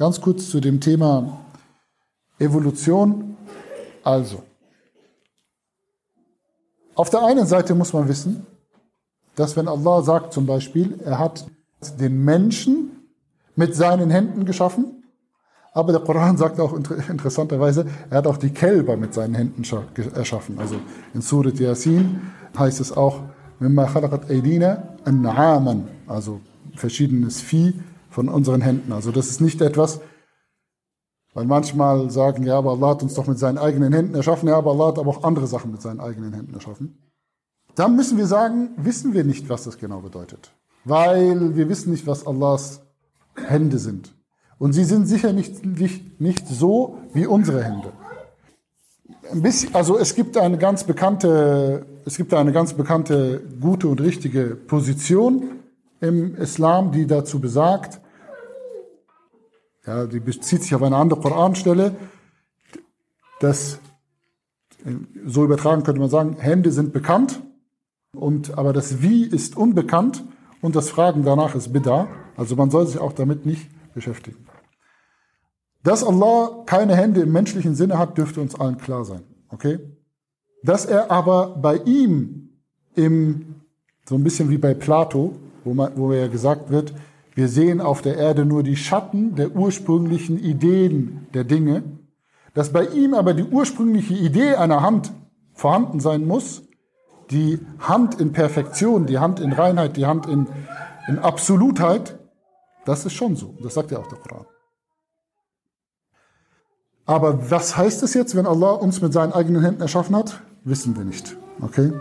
Ganz kurz zu dem Thema Evolution. Also, auf der einen Seite muss man wissen, dass wenn Allah sagt zum Beispiel, er hat den Menschen mit seinen Händen geschaffen, aber der Koran sagt auch interessanterweise, er hat auch die Kälber mit seinen Händen erschaffen. Also in Surat Yasin heißt es auch, also verschiedenes Vieh von unseren Händen. Also das ist nicht etwas, weil manchmal sagen, ja, aber Allah hat uns doch mit seinen eigenen Händen erschaffen, ja, aber Allah hat aber auch andere Sachen mit seinen eigenen Händen erschaffen. Dann müssen wir sagen, wissen wir nicht, was das genau bedeutet. Weil wir wissen nicht, was Allahs Hände sind. Und sie sind sicher nicht, nicht, nicht so wie unsere Hände. Ein bisschen, also es gibt eine ganz bekannte, es gibt eine ganz bekannte, gute und richtige Position im Islam, die dazu besagt, ja, die bezieht sich auf eine andere Koranstelle, dass, so übertragen könnte man sagen, Hände sind bekannt, und, aber das Wie ist unbekannt und das Fragen danach ist Bid'ah. Also man soll sich auch damit nicht beschäftigen. Dass Allah keine Hände im menschlichen Sinne hat, dürfte uns allen klar sein. Okay? Dass er aber bei ihm im, so ein bisschen wie bei Plato, wo, man, wo ja gesagt wird, wir sehen auf der Erde nur die Schatten der ursprünglichen Ideen der Dinge, dass bei ihm aber die ursprüngliche Idee einer Hand vorhanden sein muss, die Hand in Perfektion, die Hand in Reinheit, die Hand in, in Absolutheit, das ist schon so. Das sagt ja auch der Koran. Aber was heißt es jetzt, wenn Allah uns mit seinen eigenen Händen erschaffen hat? Wissen wir nicht. Okay?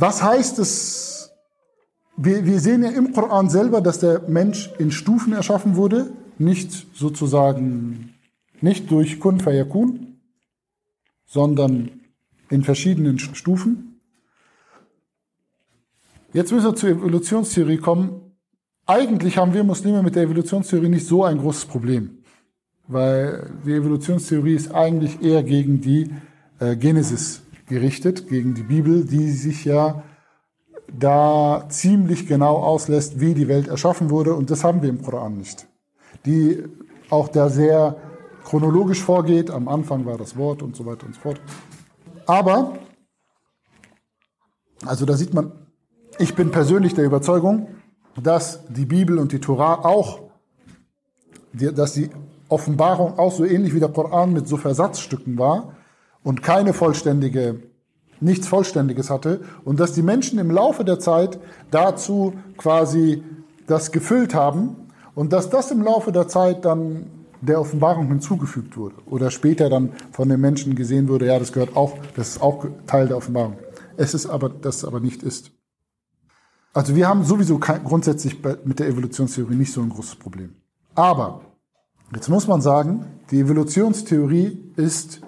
Was heißt es? Wir, wir sehen ja im Koran selber, dass der Mensch in Stufen erschaffen wurde, nicht sozusagen, nicht durch Kun Fayakun, sondern in verschiedenen Stufen. Jetzt müssen wir zur Evolutionstheorie kommen. Eigentlich haben wir Muslime mit der Evolutionstheorie nicht so ein großes Problem, weil die Evolutionstheorie ist eigentlich eher gegen die äh, Genesis gerichtet, gegen die Bibel, die sich ja da ziemlich genau auslässt, wie die Welt erschaffen wurde, und das haben wir im Koran nicht. Die auch da sehr chronologisch vorgeht, am Anfang war das Wort und so weiter und so fort. Aber, also da sieht man, ich bin persönlich der Überzeugung, dass die Bibel und die Tora auch, dass die Offenbarung auch so ähnlich wie der Koran mit so Versatzstücken war und keine vollständige, nichts Vollständiges hatte und dass die Menschen im Laufe der Zeit dazu quasi das gefüllt haben und dass das im Laufe der Zeit dann der Offenbarung hinzugefügt wurde oder später dann von den Menschen gesehen wurde, ja, das gehört auch, das ist auch Teil der Offenbarung. Es ist aber, das aber nicht ist. Also wir haben sowieso kein, grundsätzlich mit der Evolutionstheorie nicht so ein großes Problem. Aber jetzt muss man sagen, die Evolutionstheorie ist,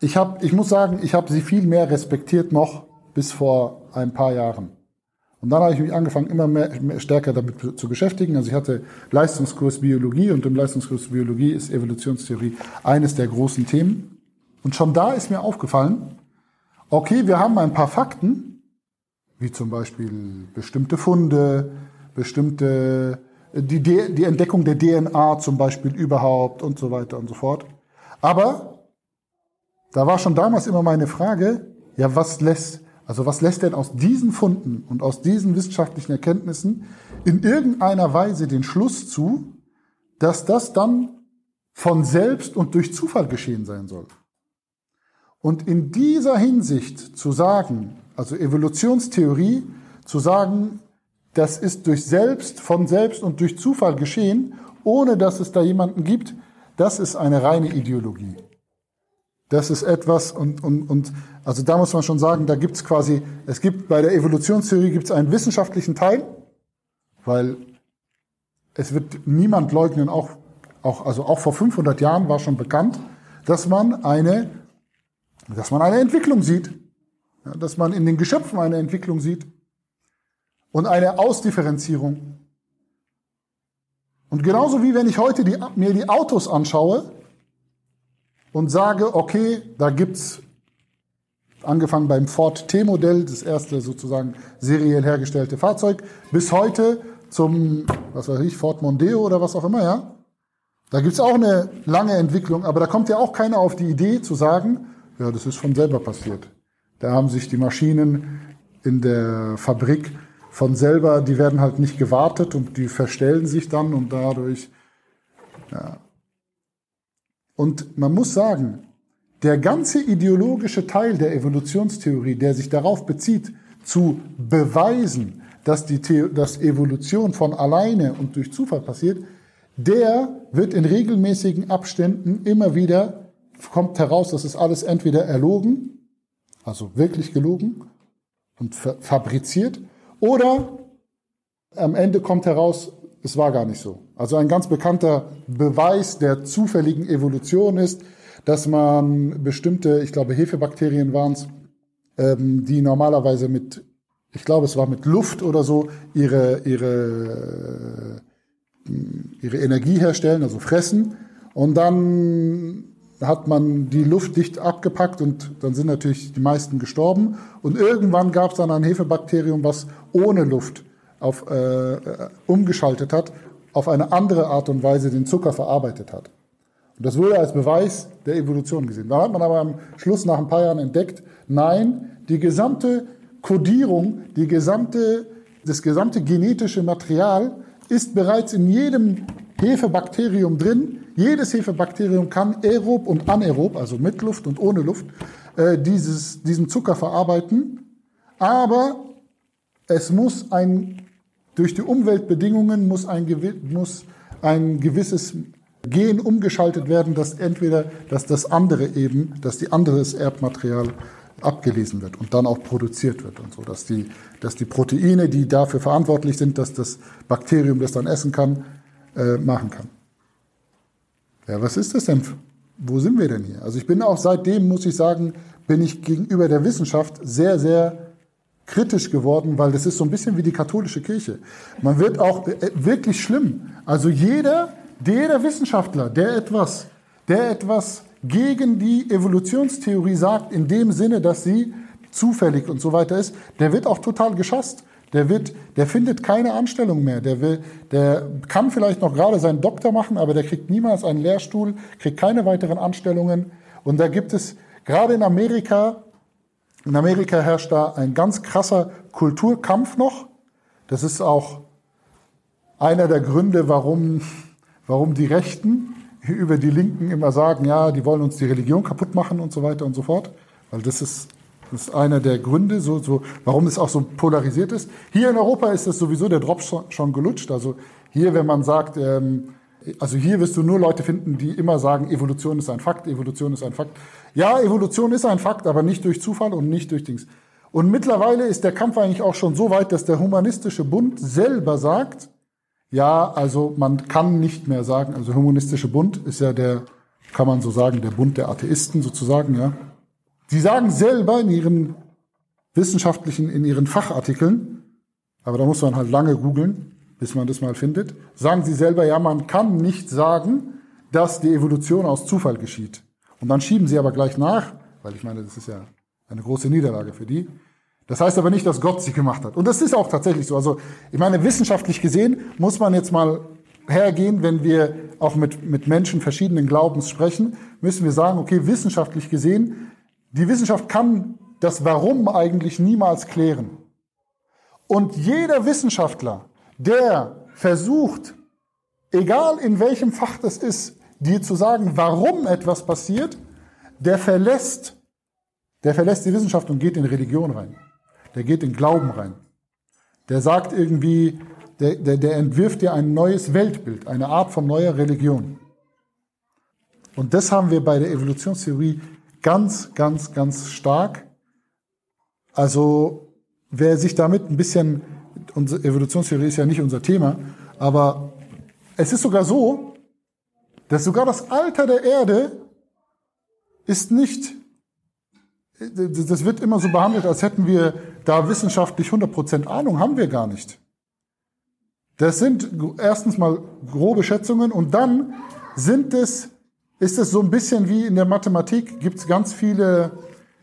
ich habe, ich muss sagen, ich habe sie viel mehr respektiert noch bis vor ein paar Jahren. Und dann habe ich mich angefangen, immer mehr, mehr stärker damit zu beschäftigen. Also ich hatte Leistungskurs Biologie und im Leistungskurs Biologie ist Evolutionstheorie eines der großen Themen. Und schon da ist mir aufgefallen, okay, wir haben ein paar Fakten, wie zum Beispiel bestimmte Funde, bestimmte, die, die Entdeckung der DNA zum Beispiel überhaupt und so weiter und so fort. Aber da war schon damals immer meine Frage, ja, was lässt, also was lässt denn aus diesen Funden und aus diesen wissenschaftlichen Erkenntnissen in irgendeiner Weise den Schluss zu, dass das dann von selbst und durch Zufall geschehen sein soll? Und in dieser Hinsicht zu sagen, also Evolutionstheorie, zu sagen, das ist durch selbst, von selbst und durch Zufall geschehen, ohne dass es da jemanden gibt, das ist eine reine Ideologie. Das ist etwas, und, und, und also da muss man schon sagen, da gibt es quasi, es gibt bei der Evolutionstheorie gibt es einen wissenschaftlichen Teil, weil es wird niemand leugnen, auch, auch, also auch vor 500 Jahren war schon bekannt, dass man eine, dass man eine Entwicklung sieht. Ja, dass man in den Geschöpfen eine Entwicklung sieht und eine Ausdifferenzierung. Und genauso wie wenn ich heute die, mir die Autos anschaue und sage, okay, da gibt's angefangen beim Ford T-Modell, das erste sozusagen seriell hergestellte Fahrzeug, bis heute zum, was weiß ich, Fort Mondeo oder was auch immer, ja. Da gibt's auch eine lange Entwicklung, aber da kommt ja auch keiner auf die Idee zu sagen, ja, das ist von selber passiert. Da haben sich die Maschinen in der Fabrik von selber, die werden halt nicht gewartet und die verstellen sich dann und dadurch, ja. Und man muss sagen, der ganze ideologische Teil der Evolutionstheorie, der sich darauf bezieht, zu beweisen, dass die dass Evolution von alleine und durch Zufall passiert, der wird in regelmäßigen Abständen immer wieder, kommt heraus, das ist alles entweder erlogen, also wirklich gelogen und fabriziert, oder am Ende kommt heraus, es war gar nicht so. Also ein ganz bekannter Beweis der zufälligen Evolution ist, dass man bestimmte, ich glaube Hefebakterien waren es, ähm, die normalerweise mit, ich glaube es war mit Luft oder so, ihre, ihre ihre Energie herstellen, also fressen. Und dann hat man die Luft dicht abgepackt und dann sind natürlich die meisten gestorben. Und irgendwann gab es dann ein Hefebakterium, was ohne Luft auf, äh, umgeschaltet hat, auf eine andere Art und Weise den Zucker verarbeitet hat. Und das wurde als Beweis der Evolution gesehen. Dann hat man aber am Schluss nach ein paar Jahren entdeckt, nein, die gesamte Kodierung, die gesamte, das gesamte genetische Material ist bereits in jedem Hefebakterium drin. Jedes Hefebakterium kann aerob und anaerob, also mit Luft und ohne Luft, äh, dieses, diesen Zucker verarbeiten. Aber es muss ein, durch die Umweltbedingungen muss ein, muss ein gewisses Gen umgeschaltet werden, dass entweder, dass das andere eben, dass die anderes Erbmaterial abgelesen wird und dann auch produziert wird und so, dass die, dass die Proteine, die dafür verantwortlich sind, dass das Bakterium das dann essen kann, äh, machen kann. Ja, was ist das denn? Wo sind wir denn hier? Also ich bin auch seitdem, muss ich sagen, bin ich gegenüber der Wissenschaft sehr, sehr kritisch geworden, weil das ist so ein bisschen wie die katholische Kirche. Man wird auch äh, wirklich schlimm. Also jeder, jeder Wissenschaftler, der etwas, der etwas gegen die Evolutionstheorie sagt, in dem Sinne, dass sie zufällig und so weiter ist, der wird auch total geschasst. Der wird, der findet keine Anstellung mehr. Der will, der kann vielleicht noch gerade seinen Doktor machen, aber der kriegt niemals einen Lehrstuhl, kriegt keine weiteren Anstellungen. Und da gibt es gerade in Amerika, in Amerika herrscht da ein ganz krasser Kulturkampf noch. Das ist auch einer der Gründe, warum, warum die Rechten über die Linken immer sagen, ja, die wollen uns die Religion kaputt machen und so weiter und so fort. Weil das ist, das ist einer der Gründe, so, so, warum es auch so polarisiert ist. Hier in Europa ist es sowieso der Drop schon, gelutscht. Also hier, wenn man sagt, ähm, also hier wirst du nur Leute finden, die immer sagen, Evolution ist ein Fakt, Evolution ist ein Fakt. Ja, Evolution ist ein Fakt, aber nicht durch Zufall und nicht durch Dings. Und mittlerweile ist der Kampf eigentlich auch schon so weit, dass der Humanistische Bund selber sagt, ja, also man kann nicht mehr sagen, also Humanistische Bund ist ja der, kann man so sagen, der Bund der Atheisten sozusagen, ja. Die sagen selber in ihren wissenschaftlichen, in ihren Fachartikeln, aber da muss man halt lange googeln, bis man das mal findet, sagen sie selber, ja, man kann nicht sagen, dass die Evolution aus Zufall geschieht. Und dann schieben sie aber gleich nach, weil ich meine, das ist ja eine große Niederlage für die, das heißt aber nicht, dass Gott sie gemacht hat. Und das ist auch tatsächlich so. Also ich meine, wissenschaftlich gesehen muss man jetzt mal hergehen, wenn wir auch mit, mit Menschen verschiedenen Glaubens sprechen, müssen wir sagen, okay, wissenschaftlich gesehen, die Wissenschaft kann das Warum eigentlich niemals klären. Und jeder Wissenschaftler, der versucht, egal in welchem Fach das ist, dir zu sagen, warum etwas passiert, der verlässt, der verlässt die Wissenschaft und geht in Religion rein der geht in Glauben rein. Der sagt irgendwie, der, der, der entwirft dir ein neues Weltbild, eine Art von neuer Religion. Und das haben wir bei der Evolutionstheorie ganz, ganz, ganz stark. Also wer sich damit ein bisschen, unsere Evolutionstheorie ist ja nicht unser Thema, aber es ist sogar so, dass sogar das Alter der Erde ist nicht das wird immer so behandelt, als hätten wir da wissenschaftlich 100% Ahnung, haben wir gar nicht. Das sind erstens mal grobe Schätzungen und dann sind es, ist es so ein bisschen wie in der Mathematik, gibt es ganz viele,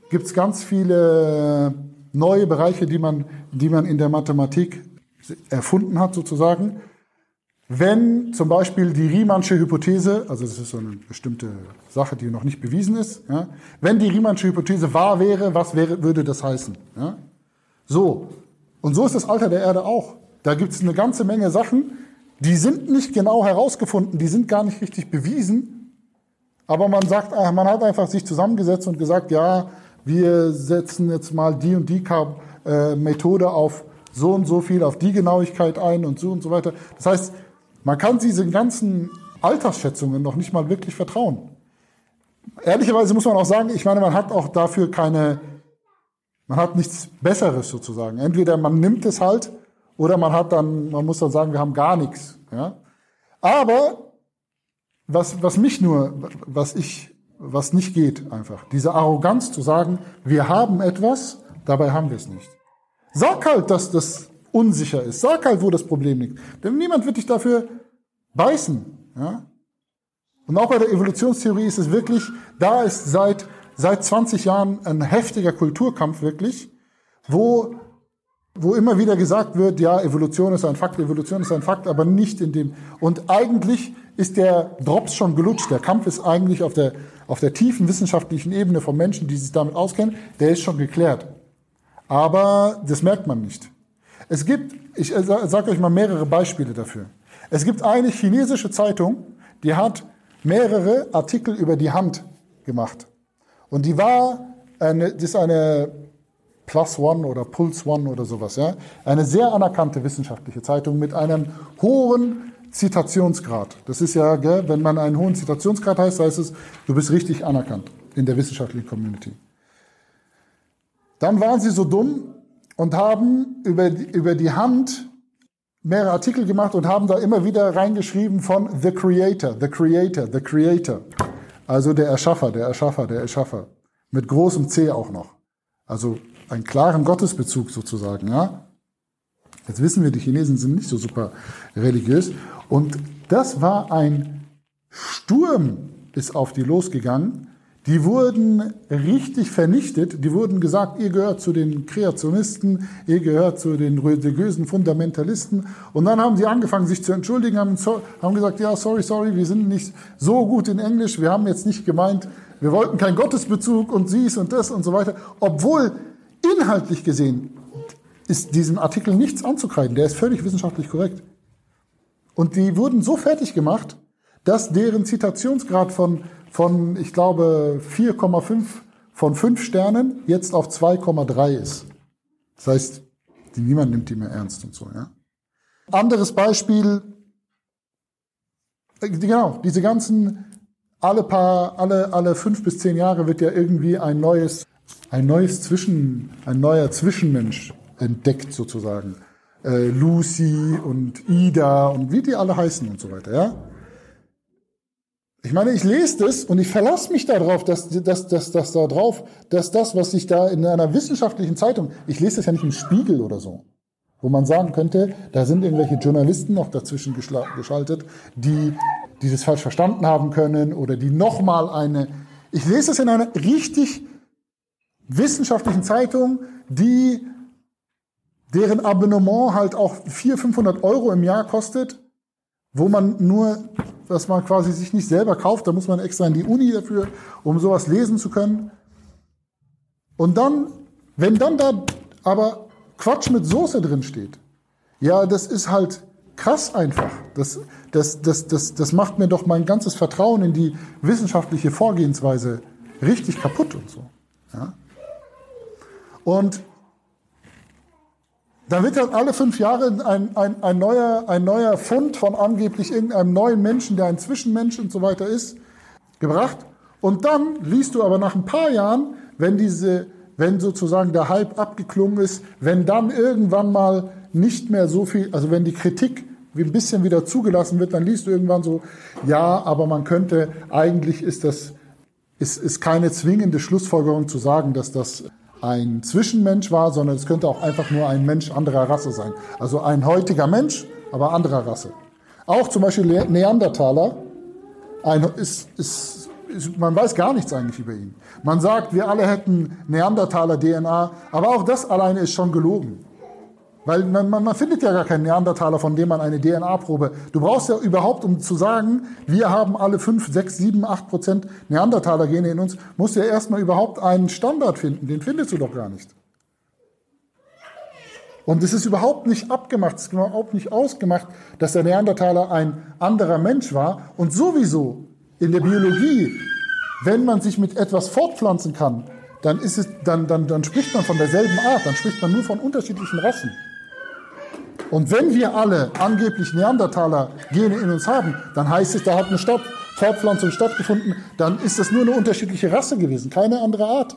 gibt's ganz viele neue Bereiche, die man, die man in der Mathematik erfunden hat sozusagen, wenn zum Beispiel die Riemannsche Hypothese, also das ist so eine bestimmte Sache, die noch nicht bewiesen ist, ja, wenn die Riemannsche Hypothese wahr wäre, was wäre, würde das heißen? Ja? So, und so ist das Alter der Erde auch. Da gibt es eine ganze Menge Sachen, die sind nicht genau herausgefunden, die sind gar nicht richtig bewiesen, aber man sagt, ah, man hat einfach sich zusammengesetzt und gesagt, ja, wir setzen jetzt mal die und die äh, Methode auf so und so viel, auf die Genauigkeit ein und so und so weiter. Das heißt, man kann diesen ganzen Altersschätzungen noch nicht mal wirklich vertrauen. Ehrlicherweise muss man auch sagen, ich meine, man hat auch dafür keine, man hat nichts Besseres sozusagen. Entweder man nimmt es halt oder man hat dann, man muss dann sagen, wir haben gar nichts. Ja? Aber was, was mich nur, was ich, was nicht geht einfach, diese Arroganz zu sagen, wir haben etwas, dabei haben wir es nicht. Sag halt, dass das unsicher ist. Sag halt, wo das Problem liegt. Denn niemand wird dich dafür beißen. Ja? Und auch bei der Evolutionstheorie ist es wirklich, da ist seit, seit 20 Jahren ein heftiger Kulturkampf wirklich, wo, wo immer wieder gesagt wird, ja, Evolution ist ein Fakt, Evolution ist ein Fakt, aber nicht in dem. Und eigentlich ist der Drops schon gelutscht. Der Kampf ist eigentlich auf der, auf der tiefen wissenschaftlichen Ebene von Menschen, die sich damit auskennen, der ist schon geklärt. Aber das merkt man nicht. Es gibt, ich äh, sage euch mal mehrere Beispiele dafür. Es gibt eine chinesische Zeitung, die hat mehrere Artikel über die Hand gemacht. Und die war, eine, das ist eine Plus One oder Pulse One oder sowas, ja. Eine sehr anerkannte wissenschaftliche Zeitung mit einem hohen Zitationsgrad. Das ist ja, gell, wenn man einen hohen Zitationsgrad heißt, heißt es, du bist richtig anerkannt in der wissenschaftlichen Community. Dann waren sie so dumm und haben über die, über die Hand mehrere Artikel gemacht und haben da immer wieder reingeschrieben von The Creator, The Creator, The Creator. Also der Erschaffer, der Erschaffer, der Erschaffer. Mit großem C auch noch. Also einen klaren Gottesbezug sozusagen, ja. Jetzt wissen wir, die Chinesen sind nicht so super religiös. Und das war ein Sturm, ist auf die losgegangen. Die wurden richtig vernichtet. Die wurden gesagt, ihr gehört zu den Kreationisten, ihr gehört zu den religiösen Fundamentalisten. Und dann haben sie angefangen, sich zu entschuldigen, haben, haben gesagt, ja, sorry, sorry, wir sind nicht so gut in Englisch, wir haben jetzt nicht gemeint, wir wollten keinen Gottesbezug und dies und das und so weiter. Obwohl inhaltlich gesehen ist diesem Artikel nichts anzukreiden. Der ist völlig wissenschaftlich korrekt. Und die wurden so fertig gemacht, dass deren Zitationsgrad von von, ich glaube, 4,5 von 5 Sternen jetzt auf 2,3 ist. Das heißt, niemand nimmt die mehr ernst und so, ja. Anderes Beispiel, äh, genau, diese ganzen, alle paar, alle, alle fünf bis zehn Jahre wird ja irgendwie ein neues, ein neues Zwischen, ein neuer Zwischenmensch entdeckt sozusagen. Äh, Lucy und Ida und wie die alle heißen und so weiter, ja. Ich meine, ich lese das und ich verlasse mich darauf, dass, dass, dass, dass da drauf, dass das, was ich da in einer wissenschaftlichen Zeitung, ich lese das ja nicht im Spiegel oder so, wo man sagen könnte, da sind irgendwelche Journalisten noch dazwischen geschaltet, die, die das falsch verstanden haben können oder die nochmal eine, ich lese das in einer richtig wissenschaftlichen Zeitung, die, deren Abonnement halt auch 400, 500 Euro im Jahr kostet, wo man nur dass man quasi sich nicht selber kauft. Da muss man extra in die Uni dafür, um sowas lesen zu können. Und dann, wenn dann da aber Quatsch mit Soße drin steht, ja, das ist halt krass einfach. Das, das, das, das, das macht mir doch mein ganzes Vertrauen in die wissenschaftliche Vorgehensweise richtig kaputt und so. Ja? Und da wird dann alle fünf Jahre ein, ein, ein, neuer, ein neuer Fund von angeblich irgendeinem neuen Menschen, der ein Zwischenmensch und so weiter ist, gebracht. Und dann liest du aber nach ein paar Jahren, wenn diese, wenn sozusagen der Hype abgeklungen ist, wenn dann irgendwann mal nicht mehr so viel, also wenn die Kritik ein bisschen wieder zugelassen wird, dann liest du irgendwann so, ja, aber man könnte, eigentlich ist das, ist, ist keine zwingende Schlussfolgerung zu sagen, dass das ein Zwischenmensch war, sondern es könnte auch einfach nur ein Mensch anderer Rasse sein. Also ein heutiger Mensch, aber anderer Rasse. Auch zum Beispiel Neandertaler ein, ist, ist, ist, man weiß gar nichts eigentlich über ihn. Man sagt, wir alle hätten Neandertaler-DNA, aber auch das alleine ist schon gelogen. Weil man, man, man findet ja gar keinen Neandertaler, von dem man eine DNA-Probe. Du brauchst ja überhaupt, um zu sagen, wir haben alle 5, 6, 7, 8 Prozent Neandertaler-Gene in uns, musst du ja erstmal überhaupt einen Standard finden. Den findest du doch gar nicht. Und es ist überhaupt nicht abgemacht, es ist überhaupt nicht ausgemacht, dass der Neandertaler ein anderer Mensch war. Und sowieso in der Biologie, wenn man sich mit etwas fortpflanzen kann, dann, ist es, dann, dann, dann spricht man von derselben Art, dann spricht man nur von unterschiedlichen Rassen. Und wenn wir alle angeblich Neandertaler-Gene in uns haben, dann heißt es, da hat eine Stadt, Fortpflanzung stattgefunden, dann ist das nur eine unterschiedliche Rasse gewesen, keine andere Art.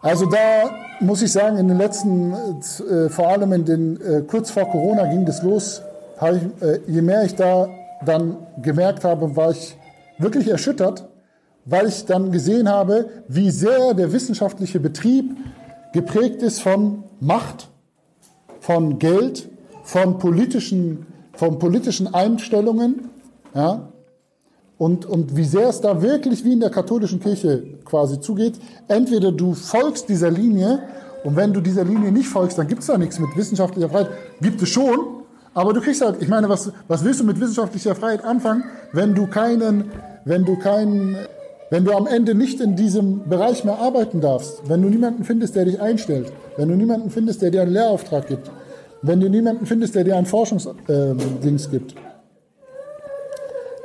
Also da muss ich sagen, in den letzten, äh, vor allem in den, äh, kurz vor Corona ging das los. Ich, äh, je mehr ich da dann gemerkt habe, war ich wirklich erschüttert, weil ich dann gesehen habe, wie sehr der wissenschaftliche Betrieb geprägt ist von Macht, von Geld, von politischen, von politischen Einstellungen, ja, und, und wie sehr es da wirklich wie in der katholischen Kirche quasi zugeht. Entweder du folgst dieser Linie und wenn du dieser Linie nicht folgst, dann gibt es da nichts mit wissenschaftlicher Freiheit. Gibt es schon, aber du kriegst halt, ich meine, was, was willst du mit wissenschaftlicher Freiheit anfangen, wenn du keinen, wenn du keinen, wenn du am Ende nicht in diesem Bereich mehr arbeiten darfst, wenn du niemanden findest, der dich einstellt, wenn du niemanden findest, der dir einen Lehrauftrag gibt, wenn du niemanden findest, der dir ein Forschungsdings äh, gibt.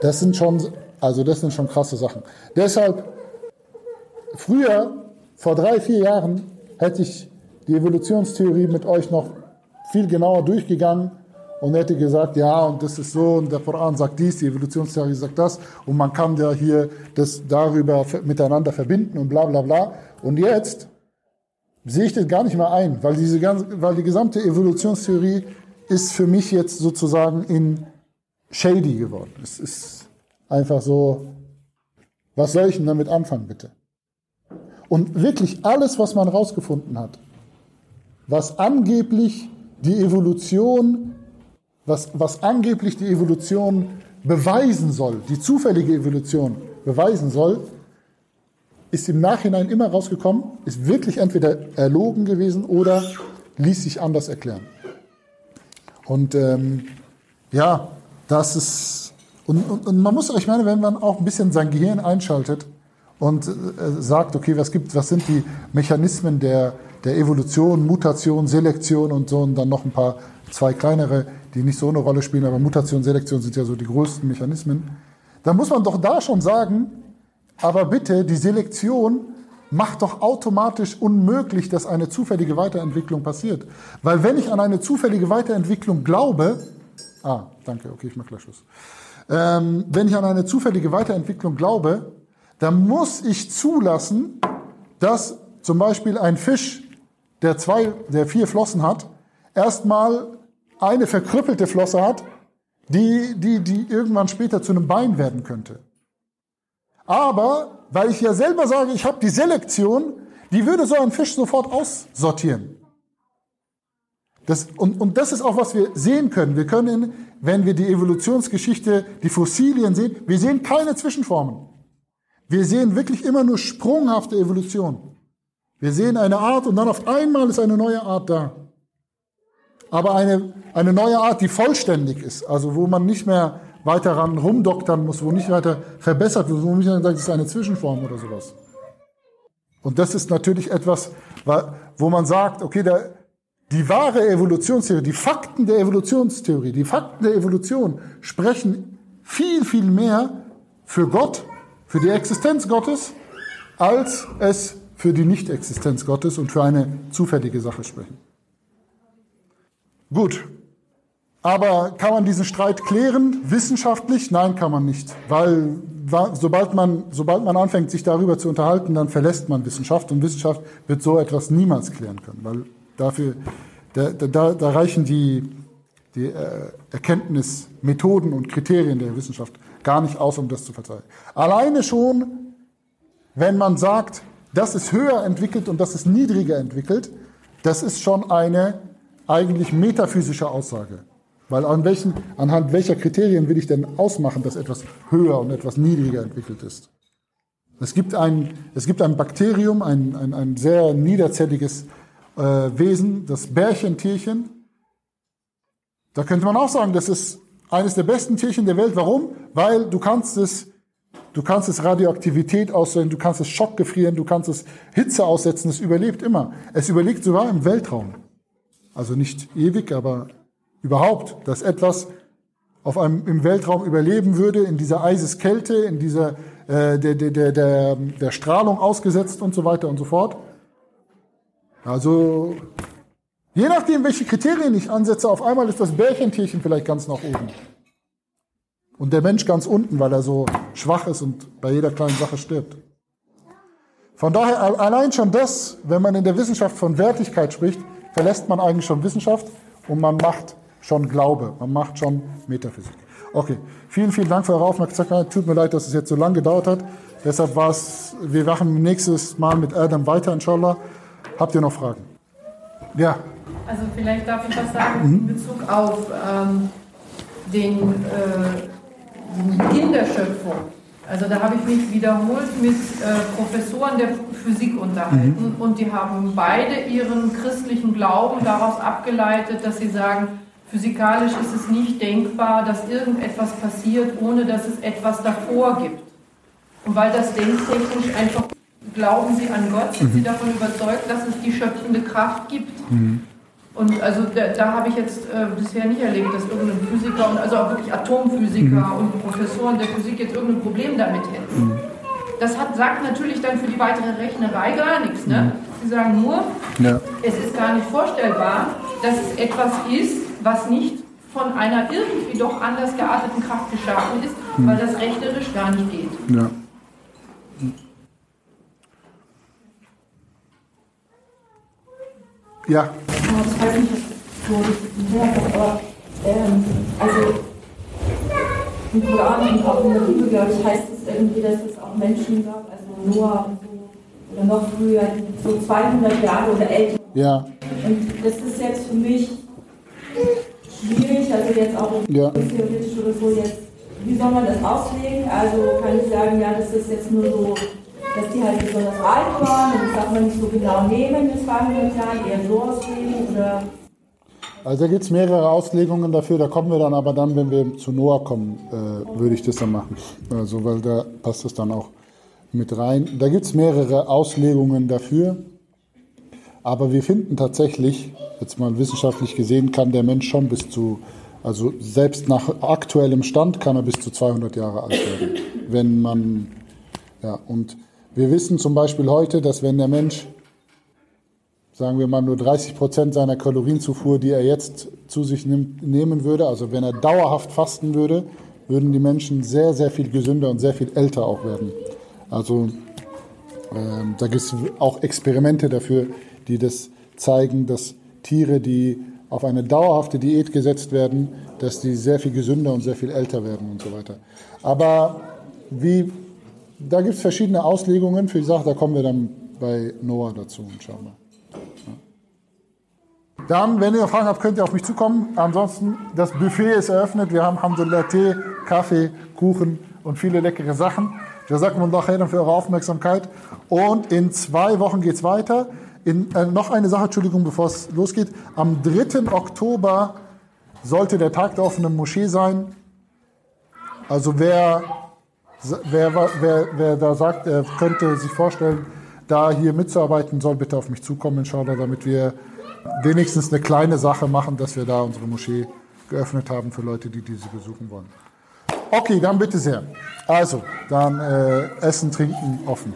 Das sind schon also das sind schon krasse Sachen. Deshalb, früher, vor drei, vier Jahren, hätte ich die Evolutionstheorie mit euch noch viel genauer durchgegangen und hätte gesagt, ja, und das ist so, und der Koran sagt dies, die Evolutionstheorie sagt das, und man kann ja hier das darüber miteinander verbinden und bla bla bla. Und jetzt sehe ich das gar nicht mehr ein, weil, diese ganze, weil die gesamte Evolutionstheorie ist für mich jetzt sozusagen in shady geworden. Es ist Einfach so, was soll ich denn damit anfangen, bitte? Und wirklich alles, was man rausgefunden hat, was angeblich die Evolution, was, was angeblich die Evolution beweisen soll, die zufällige Evolution beweisen soll, ist im Nachhinein immer rausgekommen, ist wirklich entweder erlogen gewesen oder ließ sich anders erklären. Und ähm, ja, das ist und, und, und man muss, ich meine, wenn man auch ein bisschen sein Gehirn einschaltet und äh, sagt, okay, was gibt, was sind die Mechanismen der, der Evolution, Mutation, Selektion und so, und dann noch ein paar, zwei kleinere, die nicht so eine Rolle spielen, aber Mutation, Selektion sind ja so die größten Mechanismen, dann muss man doch da schon sagen, aber bitte, die Selektion macht doch automatisch unmöglich, dass eine zufällige Weiterentwicklung passiert. Weil wenn ich an eine zufällige Weiterentwicklung glaube, ah, danke, okay, ich mach gleich Schluss. Ähm, wenn ich an eine zufällige Weiterentwicklung glaube, dann muss ich zulassen, dass zum Beispiel ein Fisch, der zwei, der vier Flossen hat, erstmal eine verkrüppelte Flosse hat, die, die, die irgendwann später zu einem Bein werden könnte. Aber, weil ich ja selber sage, ich habe die Selektion, die würde so ein Fisch sofort aussortieren. Das, und, und das ist auch, was wir sehen können. Wir können, wenn wir die Evolutionsgeschichte, die Fossilien sehen, wir sehen keine Zwischenformen. Wir sehen wirklich immer nur sprunghafte Evolution. Wir sehen eine Art und dann auf einmal ist eine neue Art da. Aber eine, eine neue Art, die vollständig ist, also wo man nicht mehr weiter ran rumdoktern muss, wo nicht weiter verbessert wird, wo man nicht sagt, das ist eine Zwischenform oder sowas. Und das ist natürlich etwas, wo man sagt, okay, da, die wahre Evolutionstheorie, die Fakten der Evolutionstheorie, die Fakten der Evolution sprechen viel, viel mehr für Gott, für die Existenz Gottes, als es für die Nicht-Existenz Gottes und für eine zufällige Sache sprechen. Gut. Aber kann man diesen Streit klären, wissenschaftlich? Nein, kann man nicht. Weil sobald man, sobald man anfängt, sich darüber zu unterhalten, dann verlässt man Wissenschaft und Wissenschaft wird so etwas niemals klären können, weil Dafür, da, da, da reichen die, die äh, Erkenntnismethoden und Kriterien der Wissenschaft gar nicht aus, um das zu verzeihen. Alleine schon, wenn man sagt, das ist höher entwickelt und das ist niedriger entwickelt, das ist schon eine eigentlich metaphysische Aussage. Weil an welchen, anhand welcher Kriterien will ich denn ausmachen, dass etwas höher und etwas niedriger entwickelt ist? Es gibt ein, es gibt ein Bakterium, ein, ein, ein sehr niederzelliges äh, Wesen, das Bärchentierchen. Da könnte man auch sagen, das ist eines der besten Tierchen der Welt. Warum? Weil du kannst es, du kannst es Radioaktivität aussehen, du kannst es Schock gefrieren, du kannst es Hitze aussetzen, es überlebt immer. Es überlebt sogar im Weltraum. Also nicht ewig, aber überhaupt, dass etwas auf einem, im Weltraum überleben würde, in dieser Eiseskälte, in dieser äh, der, der, der, der, der Strahlung ausgesetzt und so weiter und so fort. Also je nachdem, welche Kriterien ich ansetze, auf einmal ist das Bärchentierchen vielleicht ganz nach oben. Und der Mensch ganz unten, weil er so schwach ist und bei jeder kleinen Sache stirbt. Von daher allein schon das, wenn man in der Wissenschaft von Wertigkeit spricht, verlässt man eigentlich schon Wissenschaft und man macht schon Glaube, man macht schon Metaphysik. Okay, vielen, vielen Dank für eure Aufmerksamkeit. Tut mir leid, dass es jetzt so lange gedauert hat. Deshalb war es, wir machen nächstes Mal mit Adam weiter, inshallah. Habt ihr noch Fragen? Ja. Also vielleicht darf ich was sagen mhm. in Bezug auf ähm, den, äh, Beginn der Schöpfung. Also da habe ich mich wiederholt mit äh, Professoren der Physik unterhalten mhm. und die haben beide ihren christlichen Glauben daraus abgeleitet, dass sie sagen, Physikalisch ist es nicht denkbar, dass irgendetwas passiert, ohne dass es etwas davor gibt. Und weil das denktechnisch einfach glauben sie an Gott, sind mhm. sie davon überzeugt, dass es die schöpfende Kraft gibt. Mhm. Und also da, da habe ich jetzt äh, bisher nicht erlebt, dass irgendein Physiker und also auch wirklich Atomphysiker mhm. und Professoren der Physik jetzt irgendein Problem damit hätten. Mhm. Das hat, sagt natürlich dann für die weitere Rechnerei gar nichts. Ne? Mhm. Sie sagen nur, ja. es ist gar nicht vorstellbar, dass es etwas ist, was nicht von einer irgendwie doch anders gearteten Kraft geschaffen ist, hm. weil das rechnerisch gar nicht geht. Ja. Ja. Ich weiß nicht, wo ich aber ähm, also im Koran und auch in der Bibel, glaube ich, heißt es irgendwie, dass es auch Menschen gab, also Noah und so, oder noch früher, so 200 Jahre oder älter. Ja. Und das ist jetzt für mich schwierig, also jetzt auch ja. theoretisch oder so jetzt, wie soll man das auslegen? Also kann ich sagen, ja, das ist jetzt nur so, dass die halt besonders alt waren und das darf man nicht so genau nehmen, das 200 Jahre, eher so auslegen oder... Also da gibt es mehrere Auslegungen dafür, da kommen wir dann aber dann, wenn wir zu Noah kommen, äh, würde ich das dann machen. Also weil da passt das dann auch mit rein. Da gibt es mehrere Auslegungen dafür. Aber wir finden tatsächlich, jetzt mal wissenschaftlich gesehen, kann der Mensch schon bis zu, also selbst nach aktuellem Stand kann er bis zu 200 Jahre alt werden. Wenn man, ja, und wir wissen zum Beispiel heute, dass wenn der Mensch, sagen wir mal, nur 30 Prozent seiner Kalorienzufuhr, die er jetzt zu sich nimmt, nehmen würde, also wenn er dauerhaft fasten würde, würden die Menschen sehr, sehr viel gesünder und sehr viel älter auch werden. Also ähm, da gibt es auch Experimente dafür, die das zeigen, dass Tiere, die auf eine dauerhafte Diät gesetzt werden, dass die sehr viel gesünder und sehr viel älter werden und so weiter. Aber wie, da gibt es verschiedene Auslegungen für die Sache, da kommen wir dann bei Noah dazu, inshallah. Dann, wenn ihr Fragen habt, könnt ihr auf mich zukommen. Ansonsten, das Buffet ist eröffnet. Wir haben Alhamdulillah Tee, Kaffee, Kuchen und viele leckere Sachen. Jazakumullah khairan für eure Aufmerksamkeit. Und in zwei Wochen geht es weiter. In, äh, noch eine Sache, Entschuldigung, bevor es losgeht. Am 3. Oktober sollte der Tag der offenen Moschee sein. Also wer, wer, wer, wer da sagt, er könnte sich vorstellen, da hier mitzuarbeiten, soll bitte auf mich zukommen, inshallah, damit wir wenigstens eine kleine Sache machen, dass wir da unsere Moschee geöffnet haben für Leute, die diese besuchen wollen. Okay, dann bitte sehr. Also, dann äh, Essen, Trinken offen.